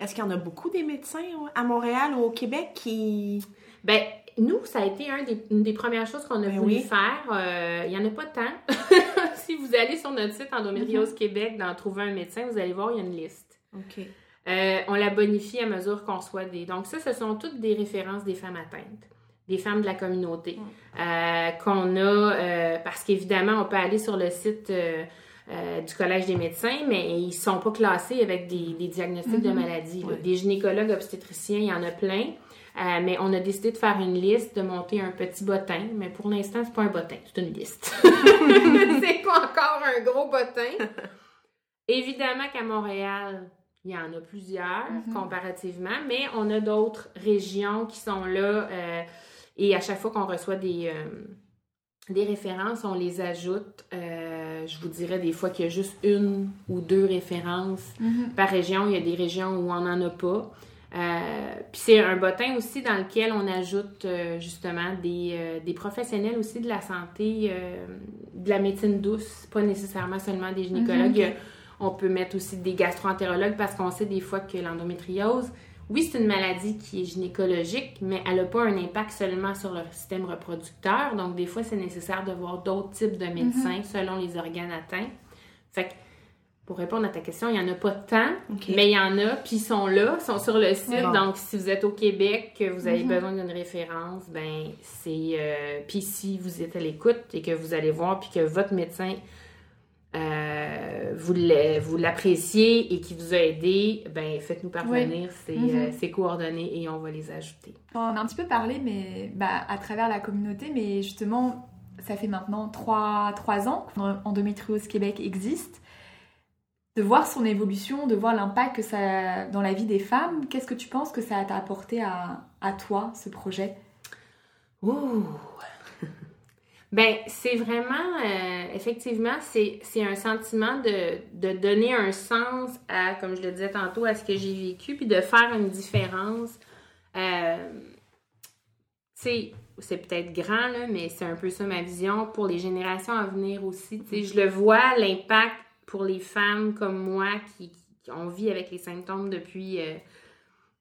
Est-ce qu'il y en a beaucoup des médecins à Montréal ou au Québec qui. Ben, nous, ça a été un des- une des premières choses qu'on a Ben voulu oui. faire. Euh, Il n'y en a pas tant. si vous allez sur notre site Endométriose Québec, dans Trouver un médecin, vous allez voir, il y a une liste. OK. Euh, on la bonifie à mesure qu'on soit des. Donc, ça, ce sont toutes des références des femmes atteintes, des femmes de la communauté. euh, qu'on a, parce qu'évidemment, on peut aller sur le site euh, du Collège des médecins, mais ils sont pas classés avec des, des diagnostics de Mhm. Ouais. Des gynécologues obstétriciens, il y en a plein. Euh, mais on a décidé de faire une liste, de monter un petit bottin. Mais pour l'instant, c'est pas un bottin, c'est une liste. c'est pas encore un gros bottin. Évidemment qu'à Montréal, il y en a plusieurs Mhm. comparativement, mais on a d'autres régions qui sont là. euh, et à chaque fois qu'on reçoit des, euh, des références, on les ajoute. Euh, je vous dirais des fois qu'il y a juste une ou deux références Mhm. par région. Il y a des régions où on n'en a pas. Euh, Puis c'est un bottin aussi dans lequel on ajoute euh, justement des, des professionnels aussi de la santé, de la médecine douce, pas nécessairement seulement des gynécologues. Mhm. On peut mettre aussi des gastroentérologues parce qu'on sait des fois que l'endométriose, oui, c'est une maladie qui est gynécologique, mais elle n'a pas un impact seulement sur le système reproducteur. Donc, des fois, c'est nécessaire de voir d'autres types de médecins selon les organes atteints. Fait que, pour répondre à ta question, il n'y en a pas tant, mais il y en a, puis ils sont là, ils sont sur le site. Bon. Donc, si vous êtes au Québec, que vous avez Mhm. besoin d'une référence, ben c'est... euh, puis si vous êtes à l'écoute et que vous allez voir, puis que votre médecin, euh, vous l'a- vous l'appréciez et qui vous a aidé, ben faites-nous parvenir ces, Mhm. euh, ces coordonnées et on va les ajouter. On en a un petit peu parlé, mais bah, à travers la communauté, mais justement, ça fait maintenant trois, trois ans qu'Endométriose Québec existe. De voir son évolution, de voir l'impact que ça a dans la vie des femmes, qu'est-ce que tu penses que ça t'a apporté à, à toi, ce projet? Ouh! Ben, c'est vraiment, euh, effectivement, c'est un sentiment de, de donner un sens à, comme je le disais tantôt, à ce que j'ai vécu, puis de faire une différence. Euh, c'est peut-être grand, là, mais c'est un peu ça ma vision pour les générations à venir aussi. Je le vois, l'impact pour les femmes comme moi qui, qui ont vit avec les symptômes depuis,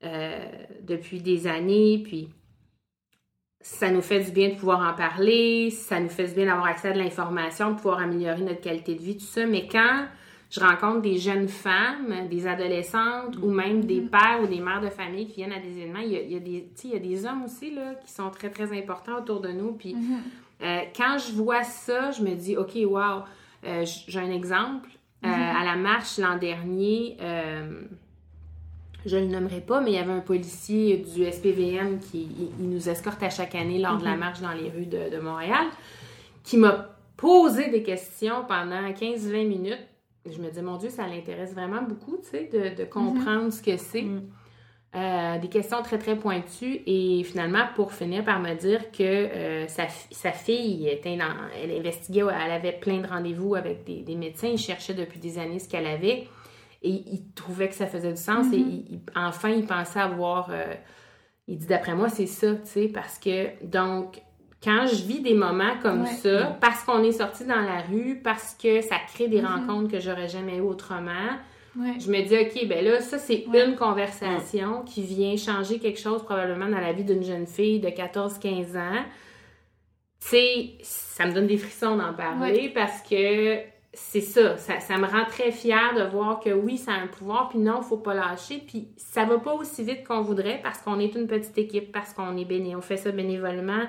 euh, depuis des années, puis ça nous fait du bien de pouvoir en parler, ça nous fait du bien d'avoir accès à de l'information, de pouvoir améliorer notre qualité de vie, tout ça. Mais quand je rencontre des jeunes femmes, des adolescentes ou même des pères ou des mères de famille qui viennent à des événements, il y a, il y a des, il y a des hommes aussi là, qui sont très, très importants autour de nous. Puis euh, quand je vois ça, je me dis, OK, wow, Euh, j'ai un exemple. Euh, à la marche l'an dernier, je le nommerai pas, mais il y avait un policier du SPVM qui il, il nous escorte à chaque année lors de la marche dans les rues de, de Montréal, qui m'a posé des questions pendant 15-20 minutes. Je me disais, mon Dieu, ça l'intéresse vraiment beaucoup, tu sais, de, de comprendre ce que c'est. Mhm. Euh, des questions très, très pointues. Et finalement, pour finir par me dire que euh, sa, fi- sa fille était dans, elle investiguait, elle avait plein de rendez-vous avec des, des médecins, il cherchait depuis des années ce qu'elle avait. Et il trouvait que ça faisait du sens. Et il- il- enfin, il pensait avoir. euh, il dit d'après moi, c'est ça, tu sais, parce que donc. Quand je vis des moments comme Ouais. ça, parce qu'on est sorti dans la rue, parce que ça crée des Mhm. rencontres que j'aurais jamais eues autrement, Ouais. je me dis, OK, ben là, ça, c'est Ouais. une conversation qui vient changer quelque chose probablement dans la vie d'une jeune fille de 14-15 ans. Tu sais, ça me donne des frissons d'en parler parce que c'est ça, ça, ça me rend très fière de voir que oui, ça a un pouvoir, puis non, faut pas lâcher, puis ça va pas aussi vite qu'on voudrait parce qu'on est une petite équipe, parce qu'on est béné, on fait ça bénévolement.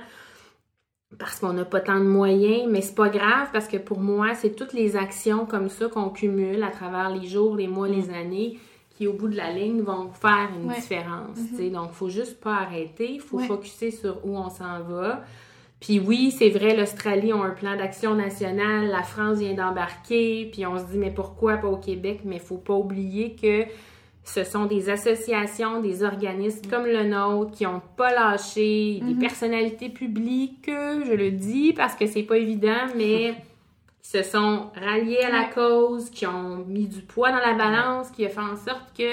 parce qu'on n'a pas tant de moyens, mais c'est pas grave parce que pour moi, c'est toutes les actions comme ça qu'on cumule à travers les jours, les mois, les Mm. années qui, au bout de la ligne, vont faire une Ouais. différence. Mhm. sais. Donc, faut juste pas arrêter, il faut Ouais. focuser sur où on s'en va. Puis oui, c'est vrai, l'Australie a un plan d'action national, la France vient d'embarquer, puis on se dit, mais pourquoi pas au Québec? Mais il faut pas oublier que ce sont des associations, des organismes comme le nôtre qui ont pas lâché, des Mhm. personnalités publiques, je le dis parce que c'est pas évident, mais qui se sont ralliés à la cause, qui ont mis du poids dans la balance, qui a fait en sorte que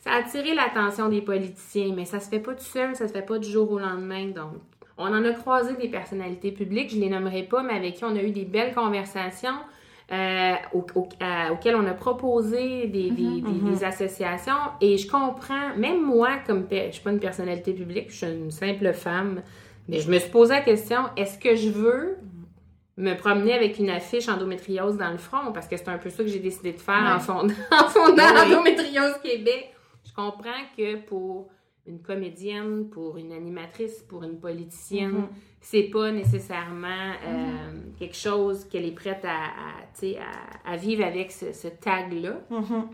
ça a attiré l'attention des politiciens, mais ça se fait pas tout seul, ça se fait pas du jour au lendemain. Donc, on en a croisé des personnalités publiques, je les nommerai pas, mais avec qui on a eu des belles conversations. euh, au- au- à- auxquelles on a proposé des, des- Mhm. des- des associations et je comprends, même moi comme je suis pas une personnalité publique, je suis une simple femme, mais je me suis posé la question est-ce que je veux me promener avec une affiche endométriose dans le front? Parce que c'est un peu ça que j'ai décidé de faire en fondant, en fondant. Endométriose Québec. Je comprends que pour une comédienne, pour une animatrice, pour une politicienne, Mhm. c'est pas nécessairement euh, quelque chose qu'elle est prête à, à, vivre avec ce, ce tag-là. Mhm.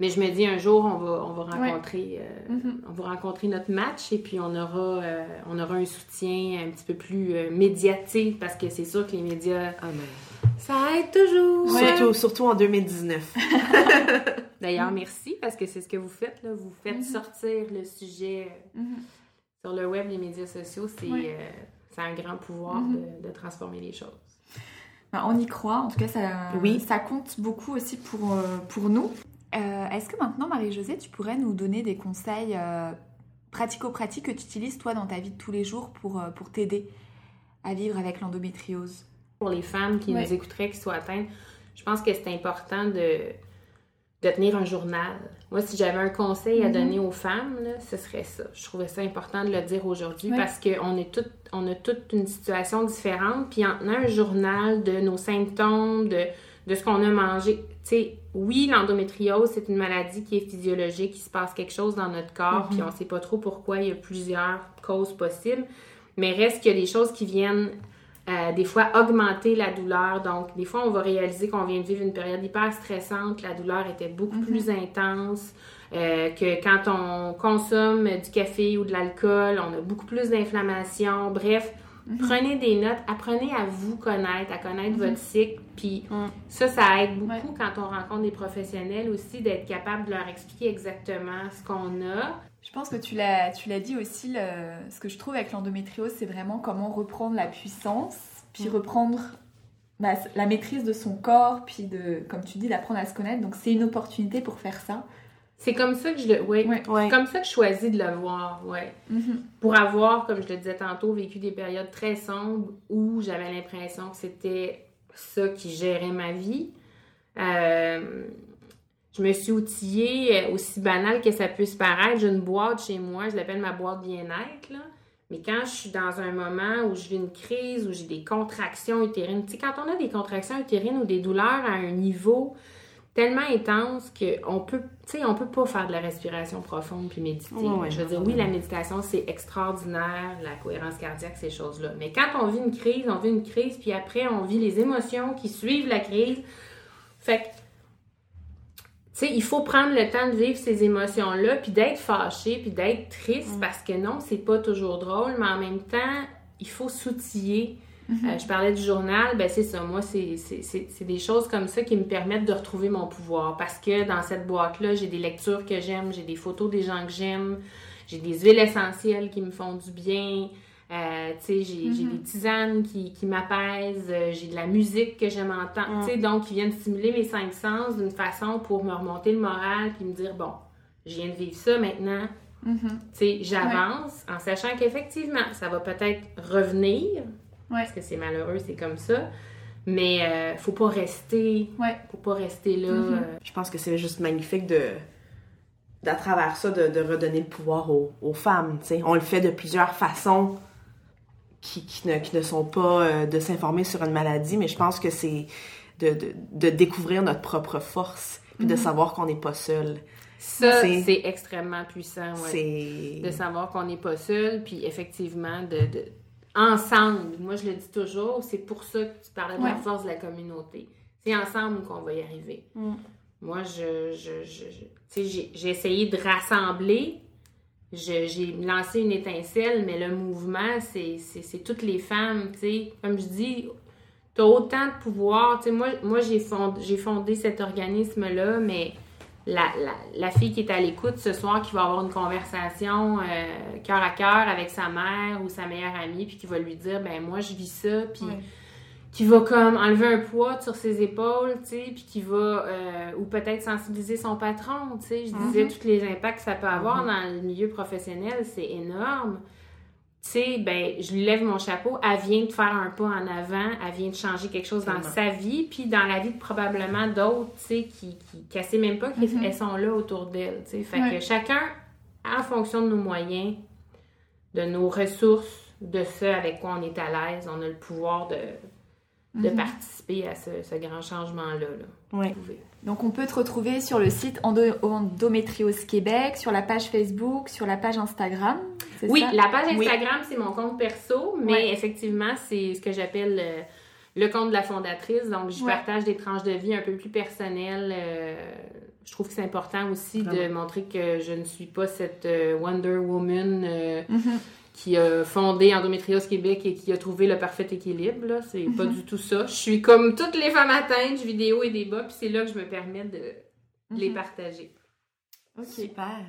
Mais je me dis un jour, on va, on va Ouais. rencontrer, euh, on va rencontrer notre match et puis on aura, euh, on aura un soutien un petit peu plus médiatique parce que c'est sûr que les médias, mais- ça aide toujours. Surtout, surtout en 2019. D'ailleurs, merci parce que c'est ce que vous faites. Là. Vous faites Mhm. sortir le sujet euh, Mhm. sur le web, les médias sociaux. C'est Ouais. euh, c'est un grand pouvoir Mhm. de, de transformer les choses. Bah, on y croit, en tout cas ça, Oui. ça compte beaucoup aussi pour, euh, pour nous. Euh, Est-ce que maintenant, Marie-Josée, tu pourrais nous donner des conseils euh, pratico-pratiques que tu utilises toi dans ta vie de tous les jours pour, pour t'aider à vivre avec l'endométriose? Pour les femmes qui Ouais. nous écouteraient, qui soient atteintes, je pense que c'est important de, de tenir un journal. Moi, si j'avais un conseil à Mhm. donner aux femmes, là, ce serait ça. Je trouvais ça important de le dire aujourd'hui parce qu'on est toutes, on a toute une situation différente. Puis en tenant un journal de nos symptômes, de, de ce qu'on a mangé, tu sais, oui, l'endométriose, c'est une maladie qui est physiologique, il se passe quelque chose dans notre corps, Mhm. puis on sait pas trop pourquoi, il y a plusieurs causes possibles. Mais reste qu'il y a des choses qui viennent euh, des fois augmenter la douleur. Donc, des fois, on va réaliser qu'on vient de vivre une période hyper stressante, la douleur était beaucoup Mhm. plus intense, euh, que quand on consomme du café ou de l'alcool, on a beaucoup plus d'inflammation. Bref, Mhm. prenez des notes, apprenez à vous connaître, à connaître Mhm. votre cycle. Puis ça, ça aide beaucoup Ouais. quand on rencontre des professionnels aussi d'être capable de leur expliquer exactement ce qu'on a. Je pense que tu l'as, tu l'as dit aussi, le- ce que je trouve avec l'endométriose, c'est vraiment comment reprendre la puissance, puis Mm. reprendre bah, la maîtrise de son corps, puis de, comme tu dis, d'apprendre à se connaître. Donc c'est une opportunité pour faire ça. C'est comme ça que je le... Oui, Ouais. Ouais. c'est comme ça que je choisis de le voir, ouais. Mhm. pour avoir, comme je le disais tantôt, vécu des périodes très sombres où j'avais l'impression que c'était ça qui gérait ma vie. Euh, je me suis outillée, euh, aussi banal que ça puisse paraître. J'ai une boîte chez moi, je l'appelle ma boîte bien-être. Mais quand je suis dans un moment où je vis une crise, où j'ai des contractions utérines, tu sais, quand on a des contractions utérines ou des douleurs à un niveau tellement intense qu'on peut, tu sais, on peut pas faire de la respiration profonde puis méditer. Je veux dire, oui, la méditation, c'est extraordinaire, la cohérence cardiaque, ces choses-là. Mais quand on vit une crise, on vit une crise, puis après, on vit les émotions qui suivent la crise. Fait que, tu sais, il faut prendre le temps de vivre ces émotions-là, puis d'être fâché, puis d'être triste, Mm. parce que non, c'est pas toujours drôle, mais en même temps, il faut s'outiller. Mhm. Euh, je parlais du journal, ben c'est ça. Moi, c'est des choses comme ça qui me permettent de retrouver mon pouvoir. Parce que dans cette boîte-là, j'ai des lectures que j'aime, j'ai des photos des gens que j'aime, j'ai des huiles essentielles qui me font du bien. Euh, tu sais, j'ai j'ai Mhm. des tisanes qui, qui m'apaisent, euh, j'ai de la musique que j'aime entendre, Mm. tu sais, donc qui viennent stimuler mes cinq sens d'une façon pour me remonter le moral puis me dire, bon, je viens de vivre ça maintenant, Mhm. tu sais, j'avance en sachant qu'effectivement, ça va peut-être revenir, Ouais. parce que c'est malheureux, c'est comme ça. Mais euh, faut pas rester, Ouais. faut pas rester là. Mhm. euh, Je pense que c'est juste magnifique de, d'à travers ça, de, de redonner le pouvoir aux, aux femmes. tu sais. On le fait de plusieurs façons qui, qui, ne, qui ne sont pas euh, de s'informer sur une maladie, mais je pense que c'est de, de, de découvrir notre propre force, puis de Mhm. savoir qu'on n'est pas seul. Ça, C'est- c'est extrêmement puissant, ouais. C'est... De savoir qu'on n'est pas seul, puis effectivement, de, de- ensemble. Moi, je le dis toujours, c'est pour ça que tu parlais de la force de la communauté. C'est ensemble qu'on va y arriver. Mm. Moi, je, je, je- je- tu sais, j'ai, j'ai essayé de rassembler. J'ai lancé une étincelle, mais le mouvement, c'est, toutes les femmes, tu sais. Comme je dis, tu as autant de pouvoir. Tu sais, moi, moi j'ai, fondé, fondé cet organisme-là, mais la, la, la fille qui est à l'écoute ce soir, qui va avoir une conversation euh, cœur à cœur avec sa mère ou sa meilleure amie, puis qui va lui dire, ben moi, je vis ça, puis. Qui va comme enlever un poids sur ses épaules, tu sais, puis qui va, euh, ou peut-être sensibiliser son patron, tu sais. Je disais Mhm. tous les impacts que ça peut avoir Mhm. dans le milieu professionnel, c'est énorme. Tu sais, ben, je lui lève mon chapeau, elle vient de faire un pas en avant, elle vient de changer quelque chose dans sa vie, puis dans la vie de probablement d'autres, tu sais, qui, qui, qui sait même pas qu'elles Mhm. sont là autour d'elle, tu sais. Fait Ouais. que chacun, en fonction de nos moyens, de nos ressources, de ce avec quoi on est à l'aise, on a le pouvoir de, de Mhm. participer à ce, ce grand changement-là. Là. Donc on peut te retrouver sur le site Endo- Endométriose Québec, sur la page Facebook, sur la page Instagram. Oui, ça? la page Oui. Instagram, c'est mon compte perso, mais Ouais. effectivement, c'est ce que j'appelle euh, le compte de la fondatrice. Donc, je Ouais. partage des tranches de vie un peu plus personnelles. euh, je trouve que c'est important aussi de montrer que je ne suis pas cette euh, Wonder Woman euh, Mhm. Qui a fondé Endométriose Québec et qui a trouvé le parfait équilibre. Là. C'est pas Mhm. du tout ça. Je suis comme toutes les femmes atteintes, je vis des hauts et des bas, puis c'est là que je me permets de les Mhm. partager. Ok. Super.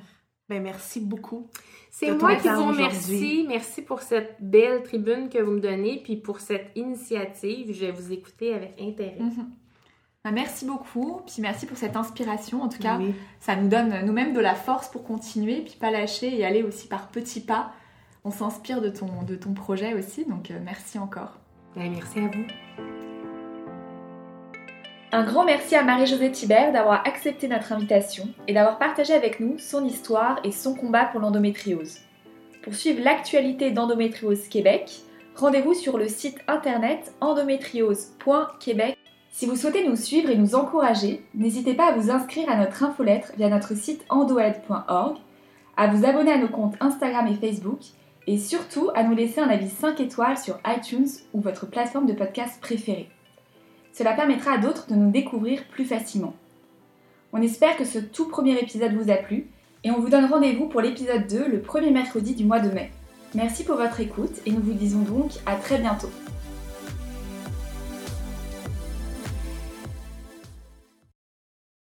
Ben, merci beaucoup. C'est moi qui vous remercie. Merci pour cette belle tribune que vous me donnez, puis pour cette initiative. Je vais vous écouter avec intérêt. Bah, merci beaucoup, puis merci pour cette inspiration. En tout cas, Oui. ça nous donne nous-mêmes de la force pour continuer, puis pas lâcher et aller aussi par petits pas. On s'inspire de ton, de ton projet aussi, donc euh, merci encore. Ben, merci à vous. Un grand merci à Marie-Josée Thibert d'avoir accepté notre invitation et d'avoir partagé avec nous son histoire et son combat pour l'endométriose. Pour suivre l'actualité d'Endométriose Québec, rendez-vous sur le site internet endométriose.québec. Si vous souhaitez nous suivre et nous encourager, n'hésitez pas à vous inscrire à notre infolettre via notre site endoed.org, à vous abonner à nos comptes Instagram et Facebook et surtout à nous laisser un avis 5 étoiles sur iTunes ou votre plateforme de podcast préférée. Cela permettra à d'autres de nous découvrir plus facilement. On espère que ce tout premier épisode vous a plu et on vous donne rendez-vous pour l'épisode 2 le premier mercredi du mois de mai. Merci pour votre écoute et nous vous disons donc à très bientôt.